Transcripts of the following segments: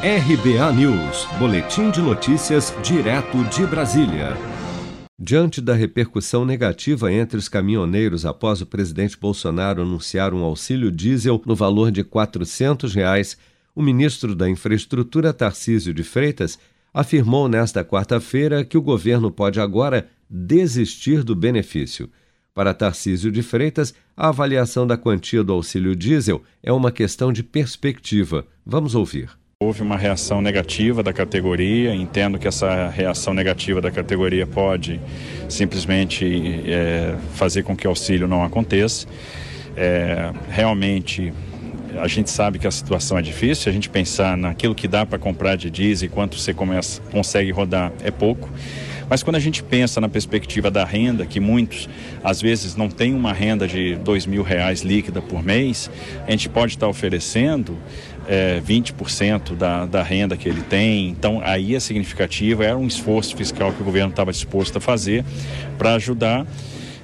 RBA News, Boletim de Notícias, direto de Brasília. Diante da repercussão negativa entre os caminhoneiros após o presidente Bolsonaro anunciar um auxílio diesel no valor de 400 reais, o ministro da Infraestrutura, Tarcísio de Freitas, afirmou nesta quarta-feira que o governo pode agora desistir do benefício. Para Tarcísio de Freitas, a avaliação da quantia do auxílio diesel é uma questão de perspectiva. Vamos ouvir. Houve uma reação negativa da categoria, entendo que essa reação negativa da categoria pode simplesmente é, fazer com que o auxílio não aconteça. É, realmente, a gente sabe que a situação é difícil, a gente pensar naquilo que dá para comprar de diesel e quanto você começa, consegue rodar é pouco. Mas quando a gente pensa na perspectiva da renda, que muitos às vezes não têm uma renda de dois mil reais líquida por mês, a gente pode estar oferecendo é, 20% da, da renda que ele tem. Então aí é significativo, era um esforço fiscal que o governo estava disposto a fazer para ajudar.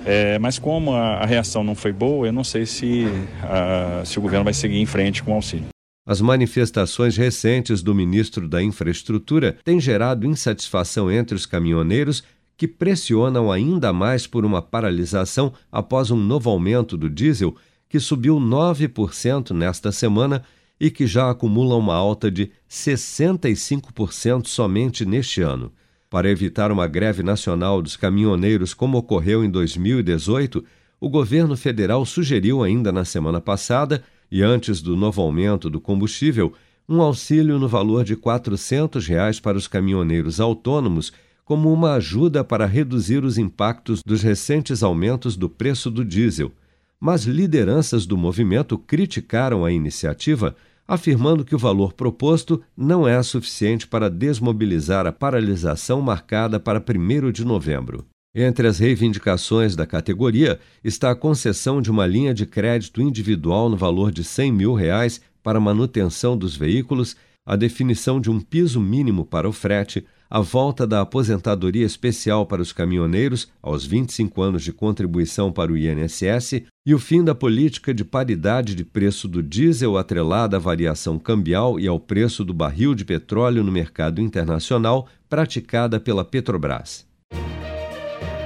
É, mas como a, a, reação não foi boa, eu não sei se, a, se o governo vai seguir em frente com o auxílio. As manifestações recentes do ministro da Infraestrutura têm gerado insatisfação entre os caminhoneiros que pressionam ainda mais por uma paralisação após um novo aumento do diesel, que subiu 9% nesta semana e que já acumula uma alta de 65% somente neste ano. Para evitar uma greve nacional dos caminhoneiros como ocorreu em 2018, o governo federal sugeriu ainda na semana passada e antes do novo aumento do combustível, um auxílio no valor de 400 reais para os caminhoneiros autônomos, como uma ajuda para reduzir os impactos dos recentes aumentos do preço do diesel. Mas lideranças do movimento criticaram a iniciativa, afirmando que o valor proposto não é suficiente para desmobilizar a paralisação marcada para 1 de novembro. Entre as reivindicações da categoria está a concessão de uma linha de crédito individual no valor de 100 mil reais para manutenção dos veículos, a definição de um piso mínimo para o frete, a volta da aposentadoria especial para os caminhoneiros aos 25 anos de contribuição para o INSS e o fim da política de paridade de preço do diesel atrelada à variação cambial e ao preço do barril de petróleo no mercado internacional praticada pela Petrobras